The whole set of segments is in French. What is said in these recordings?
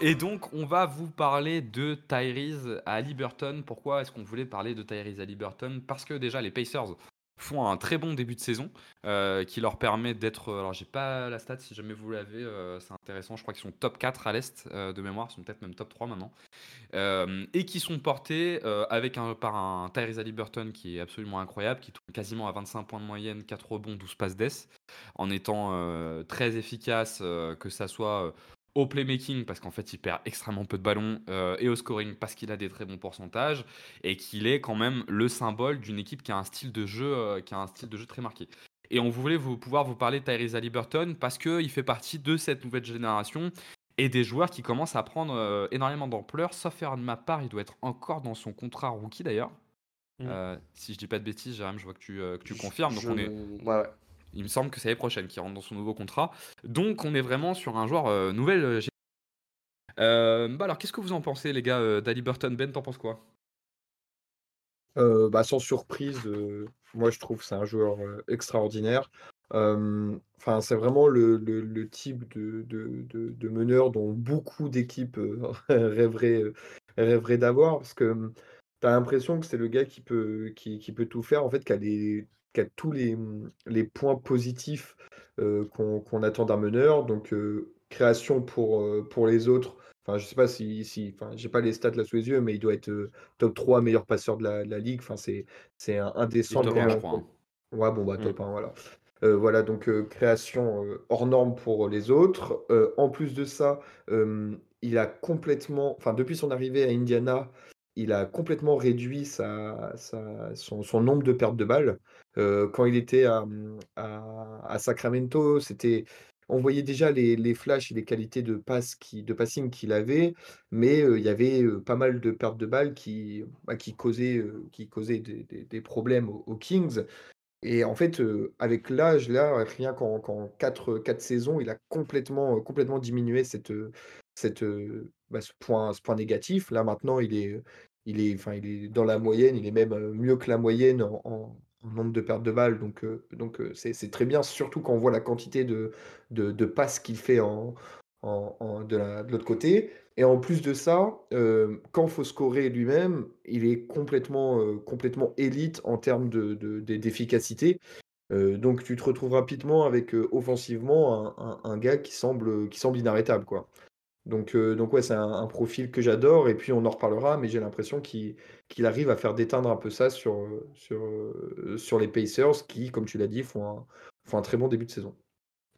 Et donc, on va vous parler de Tyrese à Liberton. Pourquoi est-ce qu'on voulait parler de Tyrese à Liberton? Parce que déjà, les Pacers font un très bon début de saison euh, qui leur permet d'être. Alors, j'ai pas la stat si jamais vous l'avez, euh, c'est intéressant. Je crois qu'ils sont top 4 à l'Est euh, de mémoire, ils sont peut-être même top 3 maintenant. et qui sont portés avec un, par un Tyrese Liberton qui est absolument incroyable, qui tourne quasiment à 25 points de moyenne, 4 rebonds, 12 passes d'ess, en étant très efficace, que ça soit au playmaking parce qu'en fait il perd extrêmement peu de ballons euh, et au scoring parce qu'il a des très bons pourcentages et qu'il est quand même le symbole d'une équipe qui a un style de jeu euh, qui a un style de jeu très marqué. Et on voulait vous, pouvoir vous parler de Tyrese Liberton parce qu'il fait partie de cette nouvelle génération et des joueurs qui commencent à prendre euh, énormément d'ampleur. Sauf erreur de ma part, il doit être encore dans son contrat rookie d'ailleurs. Mm. si je dis pas de bêtises, Jérôme, je vois que tu, que tu confirmes. Donc on est... ouais. Il me semble que c'est l'année prochaine qui rentre dans son nouveau contrat. Donc on est vraiment sur un joueur euh, nouvelle euh, euh, bah alors, qu'est-ce que vous en pensez, les gars d'Ali Burton? Ben, t'en penses quoi? Bah, Sans surprise, moi je trouve que c'est un joueur extraordinaire. C'est vraiment le, type de, meneur dont beaucoup d'équipes rêveraient, d'avoir. Parce que tu as l'impression que c'est le gars qui peut, peut tout faire, en fait, qui a des qui a tous les, mmh, les points positifs qu'on attend d'un meneur. Donc, création pour, pour les autres. Enfin, je sais pas si, si enfin, j'ai pas les stats là sous les yeux, mais il doit être top 3 meilleur passeur de la, la ligue. Enfin, c'est, indécent. Top 1, je crois. Hein. Ouais, bon, bah, top 1, mmh. voilà. voilà, donc création hors norme pour les autres. en plus de ça, il a complètement, enfin, depuis son arrivée à Indiana, il a complètement réduit sa, son, nombre de pertes de balles. Euh, quand il était à, à, Sacramento, c'était, on voyait déjà les, les, flashs et les qualités de, passe qui, de passing qu'il avait, mais euh, il y avait euh, pas mal de pertes de balles qui, bah, qui causaient, qui causaient des, des, problèmes aux, Kings. Et en fait, avec l'âge, là, rien qu'en 4, 4 saisons, il a complètement, complètement diminué cette, cette, bah, ce, point, ce point négatif. Là, maintenant, il est, il est, enfin, il est dans la moyenne, il est même mieux que la moyenne en, nombre de pertes de balles. Donc, donc c'est très bien, surtout quand on voit la quantité de, de, passes qu'il fait de l'autre côté. Et en plus de ça, quand il faut scorer lui-même, il est complètement, complètement élite en termes d'efficacité. De, donc tu te retrouves rapidement avec offensivement un, un, gars qui semble, qui semble inarrêtable. Quoi. Donc, euh, donc ouais, c'est un, profil que j'adore et puis on en reparlera, mais j'ai l'impression qu'il arrive à faire déteindre un peu ça euh, sur les Pacers qui, comme tu l'as dit, font un, très bon début de saison.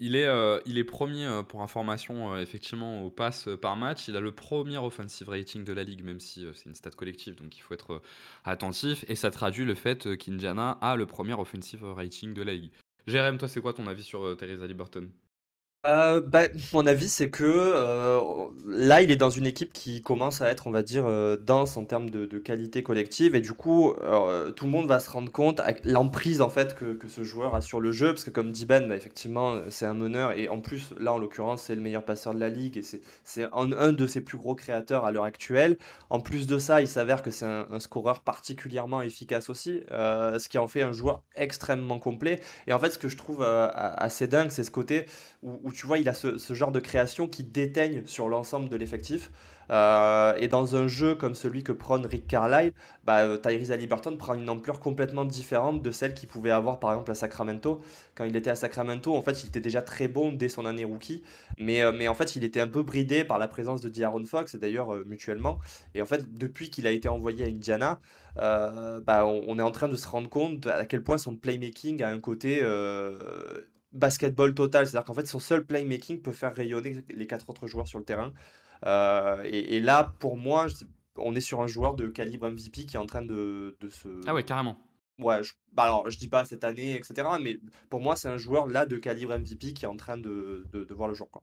Il est, euh, il est premier pour information effectivement au pass par match. Il a le premier offensive rating de la ligue, même si c'est une stat collective, donc il faut être attentif. Et ça traduit le fait qu'Indiana a le premier offensive rating de la ligue. Jérém, toi, c'est quoi ton avis sur Teresa Liberton? Euh, bah, mon avis, c'est que euh, là, il est dans une équipe qui commence à être, on va dire, euh, dense en termes de, qualité collective. Et du coup, tout le monde va se rendre compte l'emprise en fait que, ce joueur a sur le jeu. Parce que, comme dit Ben, bah, effectivement, c'est un meneur. Et en plus, là, en l'occurrence, c'est le meilleur passeur de la ligue. Et c'est un, de ses plus gros créateurs à l'heure actuelle. En plus de ça, il s'avère que c'est un scoreur particulièrement efficace aussi. ce qui en fait un joueur extrêmement complet. Et en fait, ce que je trouve assez dingue, c'est ce côté où, tu vois, il a ce, genre de création qui déteigne sur l'ensemble de l'effectif. Euh, et dans un jeu comme celui que prône Rick Carlisle, bah, euh, Tyrese Halliburton prend une ampleur complètement différente de celle qu'il pouvait avoir par exemple à Sacramento. Quand il était à Sacramento, en fait, il était déjà très bon dès son année rookie, mais, euh, mais en fait, il était un peu bridé par la présence de D'Aaron Fox, et d'ailleurs mutuellement. Et en fait, depuis qu'il a été envoyé à Indiana, bah, on, est en train de se rendre compte à quel point son playmaking a un côté basketball total. C'est-à-dire qu'en fait, son seul playmaking peut faire rayonner les quatre autres joueurs sur le terrain. Euh, et, là, pour moi, on est sur un joueur de calibre MVP qui est en train de, se. Ah ouais, carrément. Ouais, je, bah alors je dis pas cette année, etc. Mais pour moi, c'est un joueur là de calibre MVP qui est en train de, de, voir le jour. Quoi.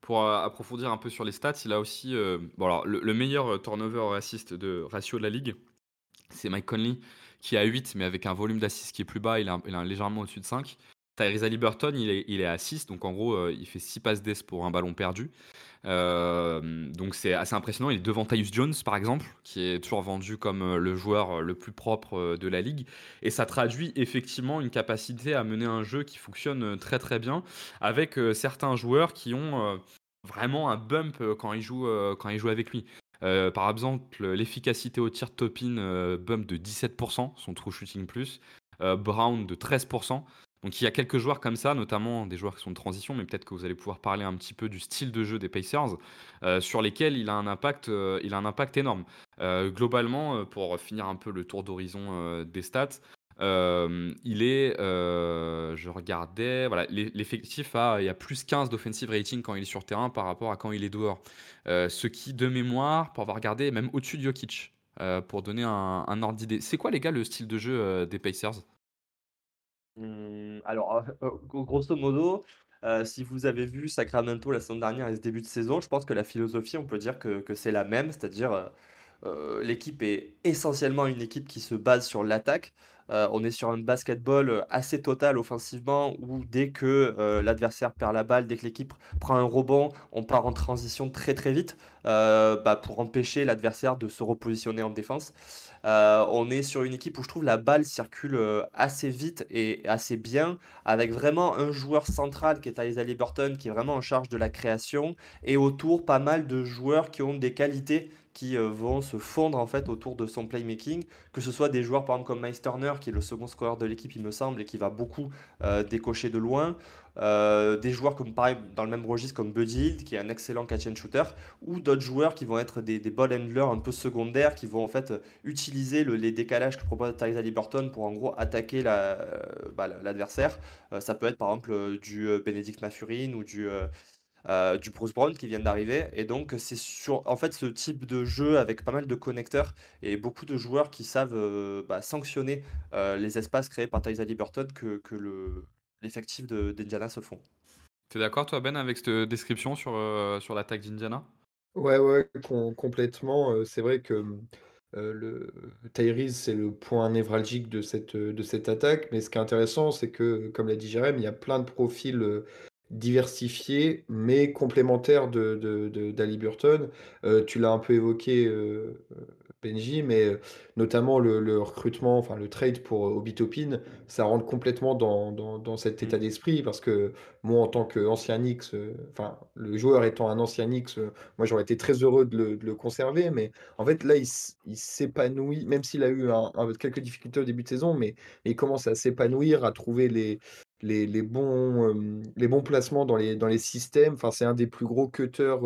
Pour euh, approfondir un peu sur les stats, il a aussi euh, bon alors, le, meilleur turnover assist de ratio de la ligue. C'est Mike Conley qui a 8, mais avec un volume d'assist qui est plus bas, il a, il a légèrement au-dessus de 5. Tyrese Liberton, il est, il est à 6, donc en gros, euh, il fait 6 passes d'ess pour un ballon perdu. Euh, donc c'est assez impressionnant. Il est devant Tyus Jones, par exemple, qui est toujours vendu comme euh, le joueur le plus propre de la ligue. Et ça traduit effectivement une capacité à mener un jeu qui fonctionne très très bien, avec certains joueurs qui ont vraiment un bump quand il joue, quand il joue avec lui. par exemple, l'efficacité au tir Topin bump de 17%, son true shooting plus. Brown de 13%. Donc il y a quelques joueurs comme ça, notamment des joueurs qui sont de transition, mais peut-être que vous allez pouvoir parler un petit peu du style de jeu des Pacers, sur lesquels il a un impact, il a un impact énorme. globalement, pour finir un peu le tour d'horizon des stats, il est, je regardais, voilà, l'effectif a, il y a plus 15 d'offensive rating quand il est sur terrain par rapport à quand il est dehors. ce qui, de mémoire, pour avoir regardé, même au-dessus de Jokic, pour donner un ordre d'idée. C'est quoi, les gars, le style de jeu des Pacers? Mmh, alors, grosso modo, si vous avez vu Sacramento la semaine dernière et ce début de saison, je pense que la philosophie, on peut dire que, que c'est la même, c'est-à-dire l'équipe est essentiellement une équipe qui se base sur l'attaque. Euh, on est sur un basketball euh, assez total offensivement où dès que euh, l'adversaire perd la balle, dès que l'équipe prend un rebond, on part en transition très très vite bah, pour empêcher l'adversaire de se repositionner en défense. on est sur une équipe où je trouve la balle circule assez vite et assez bien, avec vraiment un joueur central qui est Isaiah Burton qui est vraiment en charge de la création, et autour pas mal de joueurs qui ont des qualités qui euh, vont se fondre en fait autour de son playmaking, que ce soit des joueurs par exemple comme Miles qui est le second scoreur de l'équipe il me semble, et qui va beaucoup euh, décocher de loin, euh, des joueurs comme pareil dans le même registre comme Buddy qui est un excellent catch and shooter, ou d'autres joueurs qui vont être des, ball handlers un peu secondaires, qui vont en fait utiliser les décalages que propose Tyrese Liberton pour en gros attaquer bah, l'adversaire. La, ça peut être par exemple du Benedict Mathurin ou du euh, du Bruce Brown qui vient d'arriver. Et donc, c'est sur en fait ce type de jeu avec pas mal de connecteurs et beaucoup de joueurs qui savent euh, bah, sanctionner euh, les espaces créés par Tyson Burton que, que le, l'effectif d'Indiana se font. Tu es d'accord, toi, Ben, avec cette description sur, sur l'attaque d'Indiana? Ouais, ouais, complètement. C'est vrai que le Tyrese, c'est le point névralgique de cette, de cette attaque. Mais ce qui est intéressant, c'est que, comme l'a dit Jérém, il y a plein de profils diversifié, mais complémentaire de, de, d'Ali Burton. Euh, tu l'as un peu évoqué, euh, Benji, mais euh, notamment le, recrutement, enfin le trade pour Obitopin, ça rentre complètement dans, dans, cet état mmh. d'esprit parce que moi, en tant qu'ancien Nix, enfin le joueur étant un ancien Nix, moi j'aurais été très heureux de le, conserver, mais en fait là, il, s'épanouit, même s'il a eu un, quelques difficultés au début de saison, mais il commence à s'épanouir, à trouver les, les, bons, les bons placements dans les, dans les systèmes. Enfin, c'est un des plus gros cutters,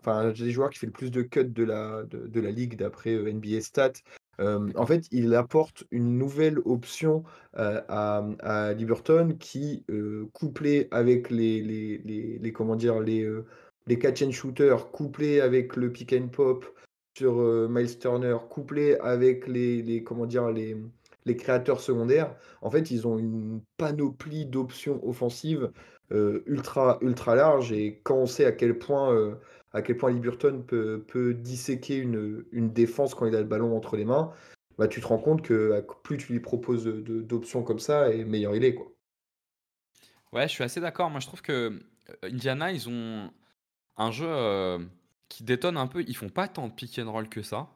enfin, des joueurs qui fait le plus de cuts de la, de, la ligue d'après NBA Stats. en fait, il apporte une nouvelle option à, à Liberton qui, couplé avec les, les, les, comment dire, les, les catch and shooters, couplé avec le pick and pop sur Miles Turner, couplé avec les comment dire, les, les créateurs secondaires, en fait, ils ont une panoplie d'options offensives euh, ultra, ultra large. Et quand on sait à quel point, euh, à quel point peut, disséquer une, une, défense quand il a le ballon entre les mains, bah, tu te rends compte que plus tu lui proposes d'options comme ça, et meilleur il est. Quoi. Ouais, je suis assez d'accord. Moi, je trouve que euh, Indiana, ils ont un jeu qui détonne un peu. Ils font pas tant de pick and roll que ça.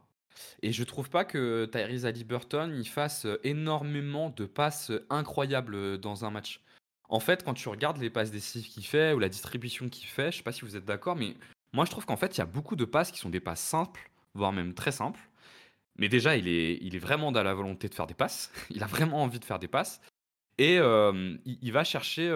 Et je trouve pas que Tyrese Haliburton il fasse énormément de passes incroyables dans un match. En fait, quand tu regardes les passes décisives qu'il fait ou la distribution qu'il fait, je sais pas si vous êtes d'accord, mais moi je trouve qu'en fait il y a beaucoup de passes qui sont des passes simples, voire même très simples. Mais déjà, il est, vraiment dans la volonté de faire des passes. Il a vraiment envie de faire des passes. Et il, va chercher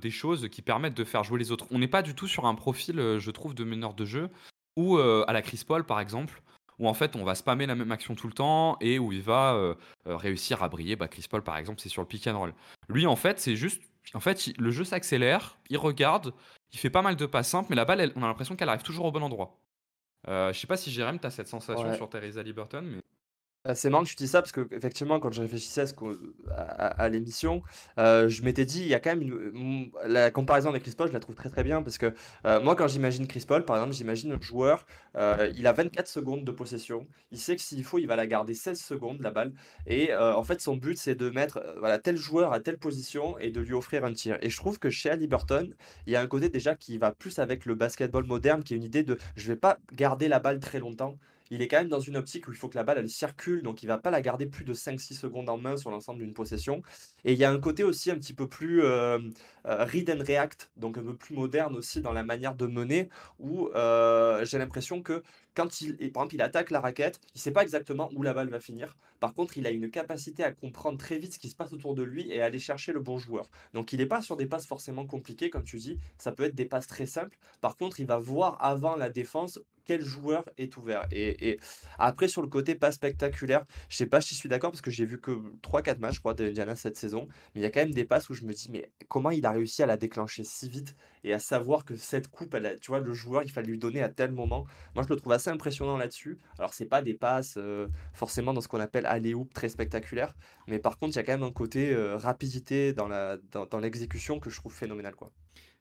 des choses qui permettent de faire jouer les autres. On n'est pas du tout sur un profil, je trouve, de meneur de jeu, ou à la Chris Paul par exemple, où en fait on va spammer la même action tout le temps et où il va euh, euh, réussir à briller. Bah, Chris Paul par exemple, c'est sur le pick and roll. Lui en fait, c'est juste, en fait, le jeu s'accélère, il regarde, il fait pas mal de pas simples, mais la balle, on a l'impression qu'elle arrive toujours au bon endroit. Euh, je sais pas si Jérém, tu as cette sensation sur Teresa Liberton, mais. Euh, c'est marrant que tu dis ça parce que effectivement, quand je réfléchissais à, l'émission, euh, je m'étais dit, il y a quand même une, la comparaison avec Chris Paul, je la trouve très très bien parce que euh, moi, quand j'imagine Chris Paul, par exemple, j'imagine un joueur, il a 24 secondes de possession, il sait que s'il faut, il va la garder 16 secondes la balle, et en fait, son but c'est de mettre voilà tel joueur à telle position et de lui offrir un tir. Et je trouve que chez Ali Burton, il y a un côté déjà qui va plus avec le basketball moderne, qui est une idée de, je vais pas garder la balle très longtemps il est quand même dans une optique où il faut que la balle elle circule, donc il va pas la garder plus de 5-6 secondes en main sur l'ensemble d'une possession. Et il y a un côté aussi un petit peu plus euh, euh, read and react, donc un peu plus moderne aussi dans la manière de mener, où euh, j'ai l'impression que quand il, par il attaque la raquette, il sait pas exactement où la balle va finir. Par contre, il a une capacité à comprendre très vite ce qui se passe autour de lui et à aller chercher le bon joueur. Donc, il n'est pas sur des passes forcément compliquées, comme tu dis. Ça peut être des passes très simples. Par contre, il va voir avant la défense quel joueur est ouvert. Et, après, sur le côté pas spectaculaire, je sais pas si je suis d'accord parce que j'ai vu que 3-4 matchs, je crois, d'Indiana cette saison. Mais il y a quand même des passes où je me dis, mais comment il a réussi à la déclencher si vite et à savoir que cette coupe, tu vois, le joueur, il fallait lui donner à tel moment. Moi, je le trouve assez impressionnant là-dessus. Alors, c'est pas des passes euh, forcément dans ce qu'on appelle aller-hoop très spectaculaire, mais par contre, il y a quand même un côté euh, rapidité dans l'exécution dans, que je trouve phénoménal, quoi.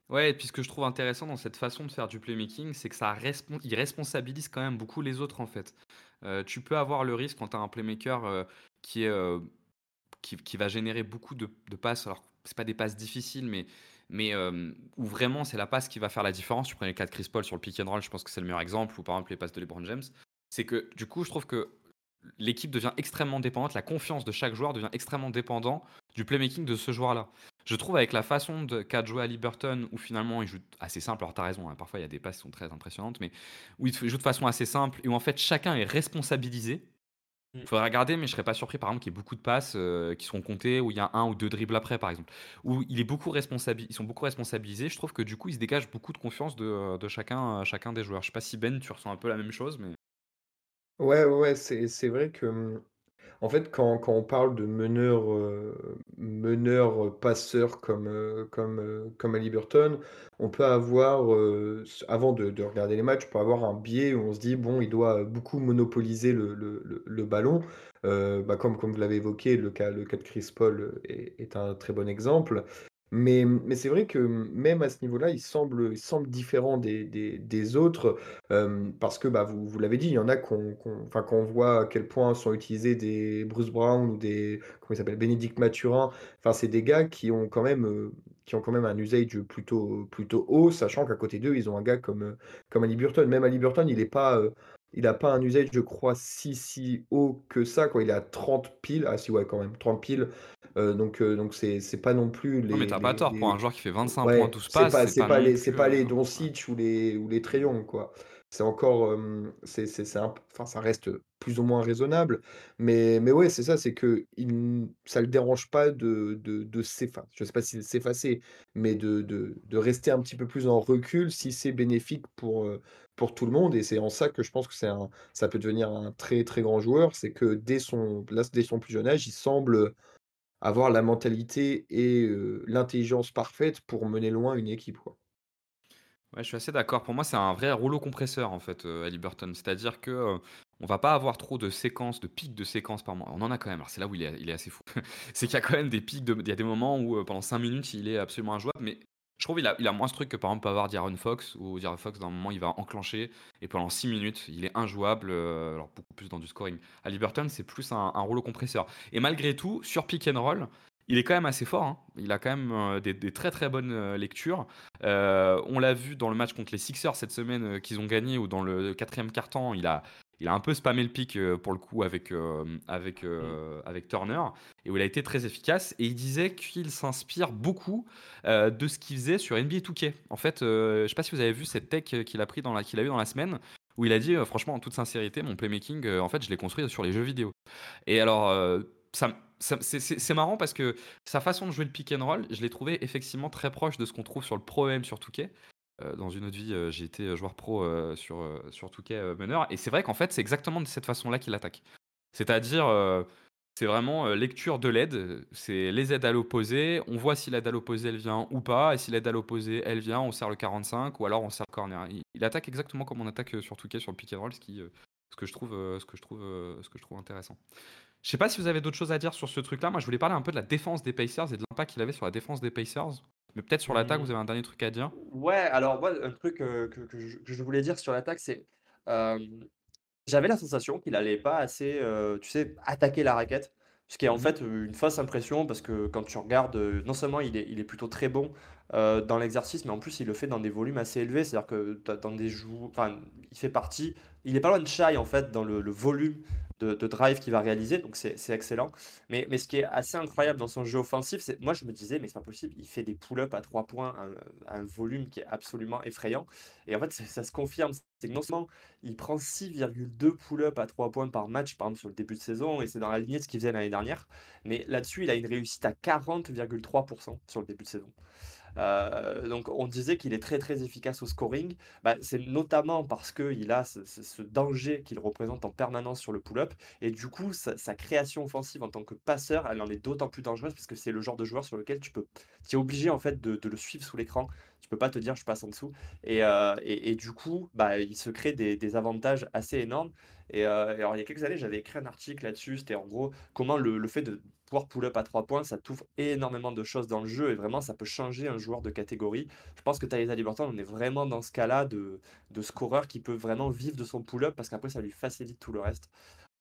Ouais, et je trouve intéressant dans cette façon de faire du playmaking, c'est que ça il responsabilise quand même beaucoup les autres en fait. Euh, tu peux avoir le risque quand tu as un playmaker euh, qui, euh, qui, va générer beaucoup de, passes, alors c'est pas des passes difficiles, mais, mais où vraiment c'est la passe qui va faire la différence. Tu prends les cas de Chris Paul sur le pick and roll, je pense que c'est le meilleur exemple, ou par exemple les passes de LeBron James. C'est que du coup, je trouve que l'équipe devient extrêmement dépendante, la confiance de chaque joueur devient extrêmement dépendant du playmaking de ce joueur-là. Je trouve avec la façon qu'a de jouer à Liberton, où finalement il joue assez simple, alors t'as raison, hein, parfois il y a des passes qui sont très impressionnantes, mais où il joue de façon assez simple, et où en fait chacun est responsabilisé. Il mm. faudrait regarder, mais je serais pas surpris par exemple qu'il y ait beaucoup de passes euh, qui seront comptées, où il y a un ou deux dribbles après par exemple, où il est beaucoup ils sont beaucoup responsabilisés. Je trouve que du coup il se dégage beaucoup de confiance de, chacun, chacun des joueurs. Je sais pas si Ben, tu ressens un peu la même chose, mais... Ouais, ouais, c'est vrai que hum, en fait, quand, quand on parle de meneur, euh, meneur euh, passeur comme, euh, comme, comme à Liberton, on peut avoir, avant de, de regarder les matchs, on peut avoir un biais où on se dit, bon, il doit beaucoup monopoliser le, le, le, ballon. bah, comme, comme vous l'avez évoqué, le cas, le cas de Chris Paul est un très bon exemple. Mais, mais c'est vrai que même à ce niveau-là, il semble, il semble différent des, autres, parce que bah, vous, l'avez dit, il y en a qu'on, voit à quel point sont utilisés des Bruce Brown ou des, comment il Bénédicte Mathurin, enfin, c'est des gars qui ont quand même, qui ont quand même un usage plutôt, plutôt haut, sachant qu'à côté d'eux, ils ont un gars comme, comme Ali Burton. Même Ali Burton, il n'est pas, il n'a pas un usage, je crois, si, si haut que ça, quoi. Il est à 30 piles, ah si, ouais, quand même, 30 piles. Euh, donc, euh, donc c'est, c'est pas non plus les. Non, mais t'as pas tort, pour un joueur qui fait 25 points, 12 passes. C'est pas, c'est pas, les, c'est pas les Doncic ou les, ou les Trayon, quoi. C'est encore. C'est, c'est, enfin, ça reste plus ou moins raisonnable. Mais, mais ouais, c'est ça, c'est que il, ça le dérange pas de, de, de s'effacer. Je sais pas si s'effacer, mais de, de, rester un petit peu plus en recul si c'est bénéfique pour, pour tout le monde. Et c'est en ça que je pense que c'est un, ça peut devenir un très très grand joueur. C'est que dès son, là, dès son plus jeune âge, il semble avoir la mentalité et l'intelligence parfaite pour mener loin une équipe. Ouais, je suis assez d'accord. Pour moi, c'est un vrai rouleau compresseur en fait, à Liberton. C'est-à-dire que on va pas avoir trop de séquences, de pics de séquences par mois. On en a quand même. Alors c'est là où il est, assez fou. c'est qu'il y a quand même des pics. De... Il y a des moments où pendant 5 minutes, il est absolument injouable. Mais je trouve qu'il a, il a moins ce truc que par exemple peut avoir D'Aaron Fox, où D'Aaron Fox, d'un moment, il va enclencher, et pendant 6 minutes, il est injouable, euh, alors beaucoup plus dans du scoring. À Liberton, c'est plus un, un rouleau compresseur. Et malgré tout, sur pick and roll, il est quand même assez fort. Hein. Il a quand même euh, des, très très bonnes euh, lectures. on l'a vu dans le match contre les Sixers cette semaine qu'ils ont gagné, ou dans le quatrième quart-temps, il a, il a un peu spammé le pic euh, pour le coup avec, euh, avec, euh, mm. avec Turner et où il a été très efficace. Et il disait qu'il s'inspire beaucoup de ce qu'il faisait sur NBA 2K. En fait, je ne sais pas si vous avez vu cette tech qu'il a pris dans la, qu'il a eu dans la semaine où il a dit franchement en toute sincérité mon playmaking en fait je l'ai construit sur les jeux vidéo. Et alors c'est marrant parce que sa façon de jouer le pick and roll, je l'ai trouvé effectivement très proche de ce qu'on trouve sur le Pro M sur 2K. Euh, dans une autre vie, euh, j'ai été euh, joueur pro sur, sur Touquet meneur. Et c'est vrai qu'en fait, c'est exactement de cette façon-là qu'il attaque. C'est-à-dire, c'est vraiment lecture de l'aide. C'est les aides à l'opposé. On voit si l'aide à l'opposé, elle vient ou pas. Et si l'aide à l'opposé, elle vient, on sert le 45 ou alors on sert le corner. Il, attaque exactement comme on attaque sur Touquet, sur le pick and roll, ce que je trouve intéressant. Je sais pas si vous avez d'autres choses à dire sur ce truc-là. Moi, je voulais parler un peu de la défense des Pacers et de l'impact qu'il avait sur la défense des Pacers. Mais peut-être sur l'attaque, vous mmh. avez un dernier truc à dire? Ouais, alors moi, un truc que, je, voulais dire sur l'attaque, c'est j'avais la sensation qu'il n'allait pas assez, tu sais, attaquer la raquette. Ce qui est en Mmh fait une fausse impression parce que quand tu regardes, non seulement il est, il est plutôt très bon dans l'exercice, mais en plus il le fait dans des volumes assez élevés. C'est-à-dire que dans des joues, enfin, il fait partie, il est pas loin de Shai en fait dans le, le volume de, drive qu'il va réaliser, donc c'est excellent. Mais, mais ce qui est assez incroyable dans son jeu offensif, c'est moi je me disais, mais c'est pas possible, il fait des pull-ups à 3 points, un, volume qui est absolument effrayant. Et en fait, ça, se confirme, c'est que non seulement il prend 6,2 pull-ups à 3 points par match, par exemple sur le début de saison, et c'est dans la lignée de ce qu'il faisait l'année dernière, mais là-dessus, il a une réussite à 40,3% sur le début de saison. Euh, donc on disait qu'il est très très efficace au scoring. Bah, c'est notamment parce qu'il a ce, danger qu'il représente en permanence sur le pull-up. Et du coup, sa, création offensive en tant que passeur, elle en est d'autant plus dangereuse parce que c'est le genre de joueur sur lequel tu peux, es obligé en fait de, le suivre sous l'écran. Tu peux pas te dire je passe en dessous. Et, euh, du coup, bah, il se crée des, avantages assez énormes. Et euh, alors, il y a quelques années, j'avais écrit un article là-dessus. C'était en gros comment le, fait de pouvoir pull-up à 3 points, ça t'ouvre énormément de choses dans le jeu et vraiment ça peut changer un joueur de catégorie. Je pense que Thaisa Liberton, on est vraiment dans ce cas-là de scoreur qui peut vraiment vivre de son pull-up parce qu'après ça lui facilite tout le reste.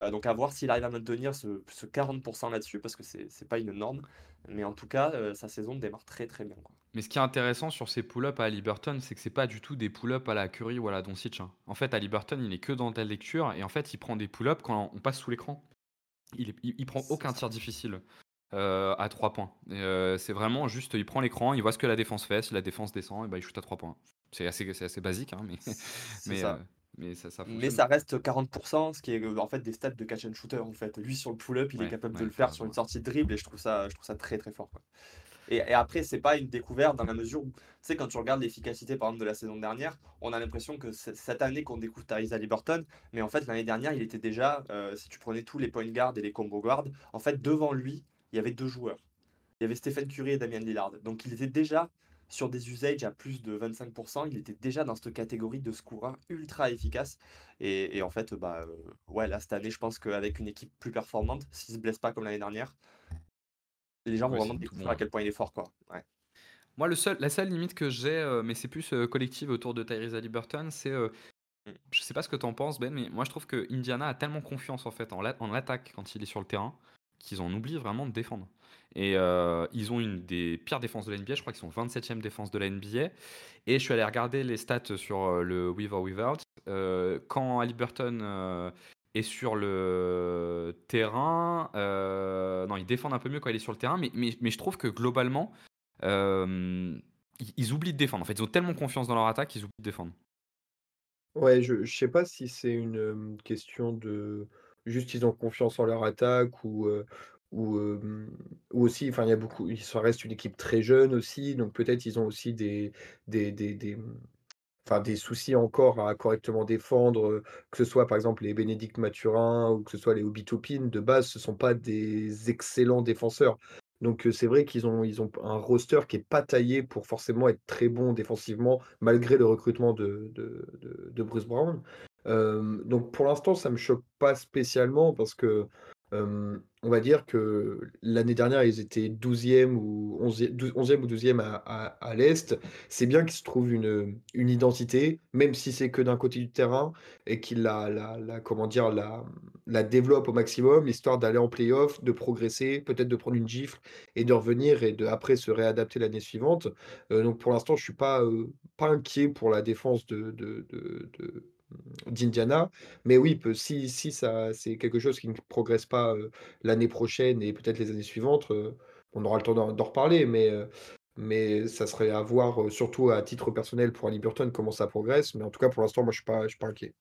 Euh, donc à voir s'il arrive à maintenir ce, ce 40% là-dessus parce que c'est pas une norme. Mais en tout cas, euh, sa saison démarre très très bien. Mais ce qui est intéressant sur ces pull-ups à Liberton, c'est que c'est pas du tout des pull-ups à la Curry ou à la Doncic. Hein. En fait, à Liberton, il est que dans ta lecture et en fait, il prend des pull-ups quand on passe sous l'écran. Il, il, prend aucun tir difficile euh, à 3 points. C'est vraiment juste, il prend l'écran, il voit ce que la défense fait. Si la défense descend, et bah, il shoot à 3 points. C'est assez, assez basique, hein, mais, mais, ça. Euh, mais, ça, ça mais ça reste 40%, ce qui est en fait des stats de catch and shooter. En fait. Lui, sur le pull-up, il est capable de le faire sur une sortie de dribble et je trouve ça, je trouve ça très très fort. Et, et, après, c'est pas une découverte dans la mesure où, tu sais, quand tu regardes l'efficacité, par exemple, de la saison dernière, on a l'impression que cette année qu'on découvre Tyrese Liberton, mais en fait, l'année dernière, il était déjà, euh, si tu prenais tous les point guards et les combo guards, en fait, devant lui, il y avait deux joueurs. Il y avait Stephen Curry et Damian Lillard. Donc, il était déjà sur des usages à plus de 25%, il était déjà dans cette catégorie de scoreur ultra efficace. Et, et, en fait, bah, euh, ouais, là, cette année, je pense qu'avec une équipe plus performante, s'il se blesse pas comme l'année dernière, les gens vont vraiment découvrir à quel point il est fort, quoi. Moi, le seul, la seule limite que j'ai, euh, mais c'est plus euh, collective autour de Tyrese Liberton, c'est. Mm. je sais pas ce que tu en penses, Ben, mais moi je trouve que Indiana a tellement confiance en fait en, l'attaque quand il est sur le terrain qu'ils en oublient vraiment de défendre. Et ils ont une des pires défenses de la NBA, je crois qu'ils sont 27e défense de la NBA. Et je suis allé regarder les stats sur le With or Without. quand Liberton et sur le terrain, euh, non, ils défendent un peu mieux quand il est sur le terrain, mais, je trouve que globalement, euh, ils, oublient de défendre. En fait, ils ont tellement confiance dans leur attaque qu'ils oublient de défendre. Ouais, je ne sais pas si c'est une question de juste ils ont confiance en leur attaque ou, ou, aussi, enfin, il y a beaucoup, ça reste une équipe très jeune aussi, donc peut-être ils ont aussi des, des, des, des enfin, des soucis encore à correctement défendre, que ce soit par exemple les Bénédicte Mathurin ou que ce soit les Obi de base, ce ne sont pas des excellents défenseurs. Donc c'est vrai qu'ils ont, ils ont un roster qui n'est pas taillé pour forcément être très bon défensivement, malgré le recrutement de, de, de, Bruce Brown. Donc pour l'instant, ça ne me choque pas spécialement parce que on va dire que l'année dernière, ils étaient 12e ou 11e, ou 12e à, l'Est. C'est bien qu'ils se trouvent une, une identité, même si c'est que d'un côté du terrain, et qu'ils la, la, comment dire, la, la développent au maximum, histoire d'aller en playoff, de progresser, peut-être de prendre une gifle et de revenir et de après se réadapter l'année suivante. donc pour l'instant, je ne suis pas, pas inquiet pour la défense de, de d'Indiana. Mais oui, si, si ça, c'est quelque chose qui ne progresse pas l'année prochaine et peut-être les années suivantes, on aura le temps d'en reparler. Mais, mais ça serait à voir, surtout à titre personnel pour Burton comment ça progresse. Mais en tout cas, pour l'instant, moi, je ne suis, pas, je suis pas inquiet.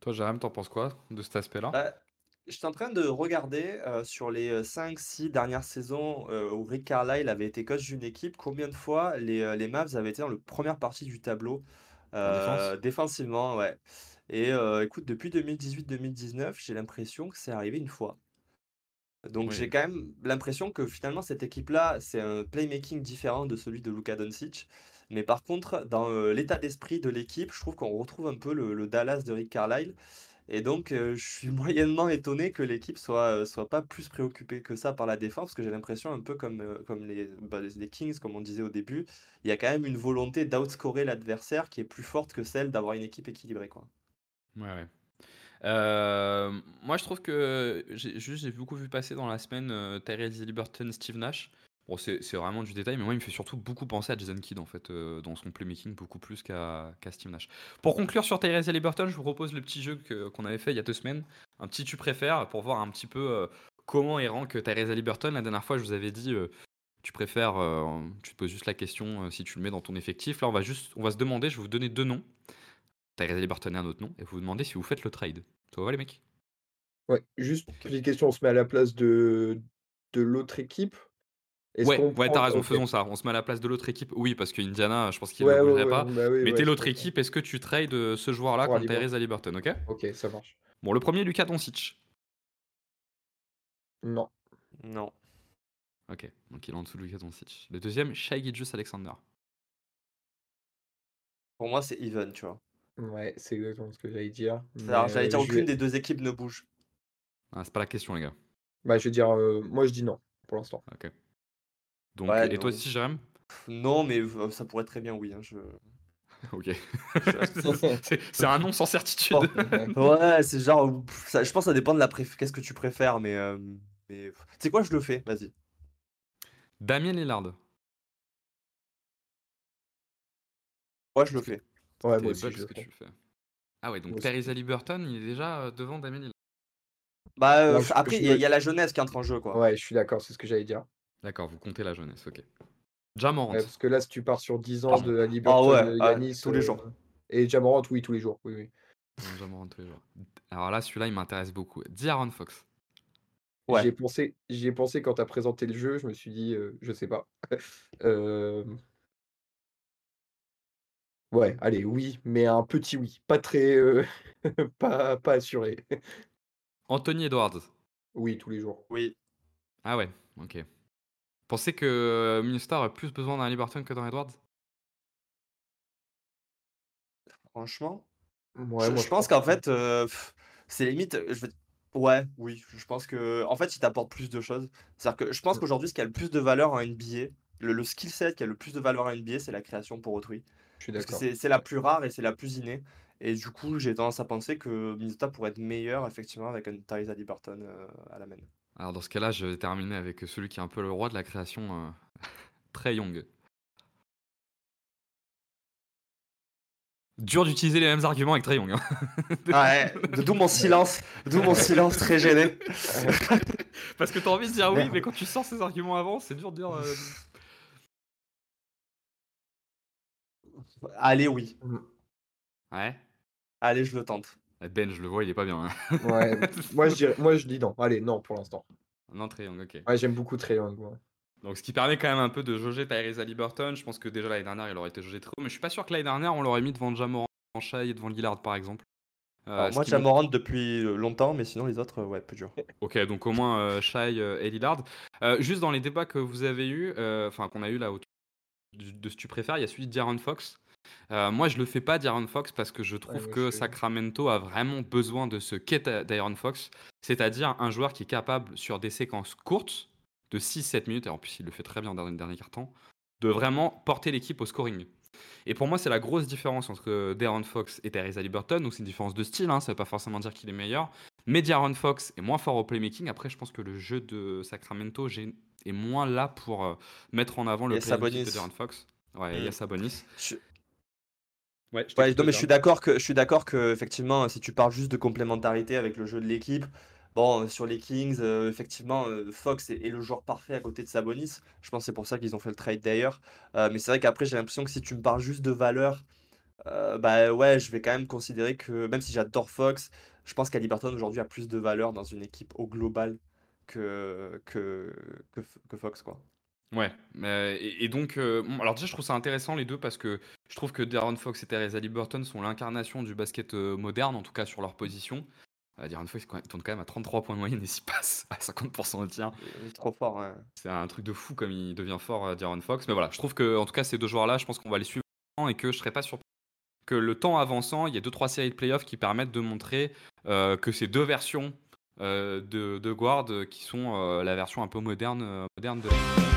Toi, Jérém, t'en penses quoi de cet aspect-là? Bah, Je suis en train de regarder sur les 5-6 dernières saisons où Rick Carlisle avait été coach d'une équipe, combien de fois les, les Mavs avaient été dans la première partie du tableau? Euh, défensivement, ouais. Et euh, écoute, depuis 2018-2019, j'ai l'impression que c'est arrivé une fois. Donc j'ai quand même l'impression que finalement cette équipe-là, c'est un playmaking différent de celui de Luka Doncic. Mais par contre, dans euh, l'état d'esprit de l'équipe, je trouve qu'on retrouve un peu le, Dallas de Rick Carlisle. Et donc, je suis moyennement étonné que l'équipe soit, soit pas plus préoccupée que ça par la défense, parce que j'ai l'impression un peu comme, comme les, bah, les Kings, comme on disait au début, il y a quand même une volonté d'outscorer l'adversaire qui est plus forte que celle d'avoir une équipe équilibrée, quoi. Ouais, ouais. Euh, moi, je trouve que j'ai juste j'ai beaucoup vu passer dans la semaine euh, Tyrese Liberton, Steve Nash. Bon, c'est c'est vraiment du détail, mais moi, il me fait surtout beaucoup penser à Jason Kidd en fait euh, dans son playmaking, beaucoup plus qu'à qu'à Steve Nash. Pour conclure sur Tyrese Liberton, je vous propose le petit jeu que- qu'on avait fait il y a deux semaines, un petit tu préfères pour voir un petit peu euh, comment est rank Tyrese Liberton. La dernière fois, je vous avais dit euh, tu préfères, euh, tu te poses juste la question euh, si tu le mets dans ton effectif. Là, on va juste, on va se demander, je vais vous donner deux noms. Tyrese Liberton et un autre nom, et vous vous demandez si vous faites le trade. Ça va les mecs? Ouais, juste petite question, on se met à la place de, de l'autre équipe? Est-ce Ouais, t'as raison, faisons ça. On se met à la place de l'autre équipe. Oui, parce que Indiana, je pense qu'il ne ouais, pas. bah oui, Mais ouais, t'es l'autre équipe, est-ce que tu trades euh, ce joueur-là contre Haliburton. Tyrese Liberton, ok? Ok, ça marche. Bon, le premier, Lucas Doncic. Non. Non. Ok, donc il est en dessous de Lucas Doncic. Le deuxième, Shai Gilgeous Alexander. Pour moi, c'est even, tu vois. Ouais, c'est exactement ce que j'allais dire. Alors, j'allais dire euh, je aucune vais- des deux équipes ne bouge. Ah, c'est pas la question, les gars. Bah, je vais dire, euh, moi je dis non pour l'instant. Ok. Donc, Ouais, et toi non. aussi, Jérém? Non, mais euh, ça pourrait très bien, oui. hein, je... Ok. C'est- c'est un nom sans certitude. Oh. Ouais, c'est genre. ça- je pense que ça dépend de la préf... Qu'est-ce que tu préfères, mais. euh, mais... Tu sais quoi, je le fais, vas-y. Damien Lillard. Ouais, je le fais. Ouais, moi aussi, je le tu fais. Ah ouais, donc. Tyrese Liberton, il est déjà euh, devant Damien Lillard. Bah, euh, après, je il y, a- me- il y a la jeunesse qui entre en jeu, quoi. Ouais, je suis d'accord, c'est ce que j'allais dire. D'accord, vous comptez la jeunesse, ok. Jamorant. Ouais, parce que là, si tu pars sur 10 ans Pardon. de Haliburton, ouais, euh, ah, Yanis, tous les euh, jours. Et Jamorant, oui, tous les jours. Oui, oui. Jamorant tous les jours. Alors là, celui-là, il m'intéresse beaucoup. D'Aaron Fox. Ouais. J'y ai pensé, j'y ai pensé quand tu as présenté le jeu, je me suis dit, euh, je sais pas. Euh, Ouais, allez, oui, mais un petit oui. Pas très. euh, pas, pas assuré. Anthony Edwards. Oui, tous les jours. Oui. Ah ouais, ok. Pensez que euh, Minnesota aurait plus besoin d'un Liberton que d'un Edwards? Franchement. Ouais, je, moi, je pense qu'en fait, euh, c'est limite. Je vais... Ouais, oui. Je pense que. En fait, il t'apporte plus de choses. C'est-à-dire que je pense qu'aujourd'hui, ce qui a le plus de valeur en NBA, le, le skill set qui a le plus de valeur en NBA, c'est la création pour autrui. Je suis Parce que d'accord. c'est c'est la plus rare et c'est la plus innée. Et du coup, j'ai tendance à penser que Minnesota pourrait être meilleur, effectivement, avec un Tyrese Haliburton euh, à la main. Alors dans ce cas-là, je vais terminer avec celui qui est un peu le roi de la création, euh, Trey Young. Dur d'utiliser les mêmes arguments avec Trey Young. hein. Ouais, d'où mon silence, d'où mon silence très gêné. Parce que t'as envie de dire oui, mais quand tu sors ces arguments avant, c'est dur de dire. euh, Allez, oui. Ouais. Allez, je le tente. Ben, je le vois, il est pas bien. hein. Ouais, moi, je dirais- moi, je dis non. Allez, non, pour l'instant. Non, Trey Young, ok. Ouais, j'aime beaucoup Trae Young, moi. Donc, ce qui permet quand même un peu de jauger Tyrese Haliburton. Je pense que déjà l'année dernière, il aurait été jaugé très haut, mais je suis pas sûr que l'année dernière, on l'aurait mis devant Jamorant, Shai et devant Lillard, par exemple. Euh, Alors, ce moi, qui montre- Jamorant depuis euh, longtemps, mais sinon, les autres, euh, ouais, peu dur. Ok, donc au moins euh, Shai euh, et Lillard. Euh, juste dans les débats que vous avez eu, enfin qu'on a eu là autour du- de ce que tu préfères, il y a celui d'Aaron Fox. Euh, moi, je le fais pas d'Aaron Fox parce que je trouve que Sacramento a vraiment besoin de ce qu'est d'Aaron Fox, c'est-à-dire un joueur qui est capable sur des séquences courtes de 6-7 minutes, et en plus il le fait très bien dans le dernier carton, de vraiment porter l'équipe au scoring. Et pour moi, c'est la grosse différence entre Darren Fox et Theresa Liberton. Donc, c'est une différence de style, hein, ça ne veut pas forcément dire qu'il est meilleur. Mais Darren Fox est moins fort au playmaking. Après, je pense que le jeu de Sacramento est moins là pour euh, mettre en avant le playmaking de Darren Fox. Ouais, il y a Mm. Sabonis. Je- Ouais, je Ouais, non, mais je suis d'accord que je suis d'accord que effectivement, si tu parles juste de complémentarité avec le jeu de l'équipe, bon, euh, sur les Kings, euh, effectivement, euh, Fox est, est le joueur parfait à côté de Sabonis. Je pense que c'est pour ça qu'ils ont fait le trade d'ailleurs. Euh, mais c'est vrai qu'après, j'ai l'impression que si tu me parles juste de valeur, bah ouais, je vais quand même considérer que même si j'adore Fox, je pense qu'Aliberton aujourd'hui a plus de valeur dans une équipe au global que que que, que Fox quoi. Ouais, et, et donc, euh, bon, alors déjà, je trouve ça intéressant les deux parce que je trouve que Darren Fox et Teresa Liberton sont l'incarnation du basket euh, moderne, en tout cas sur leur position. Euh, Darren Fox il tourne quand même à 33 points de moyenne et s'y passe à 50% au tir. Il est trop fort. C'est un truc de fou comme il devient fort, Darren Fox. Mais voilà, je trouve que, en tout cas, ces deux joueurs-là, je pense qu'on va les suivre et que je serais pas surpris que le temps avançant, il y a deux trois séries de playoffs qui permettent de montrer que ces deux versions de, de guard qui sont la version un peu moderne, moderne de.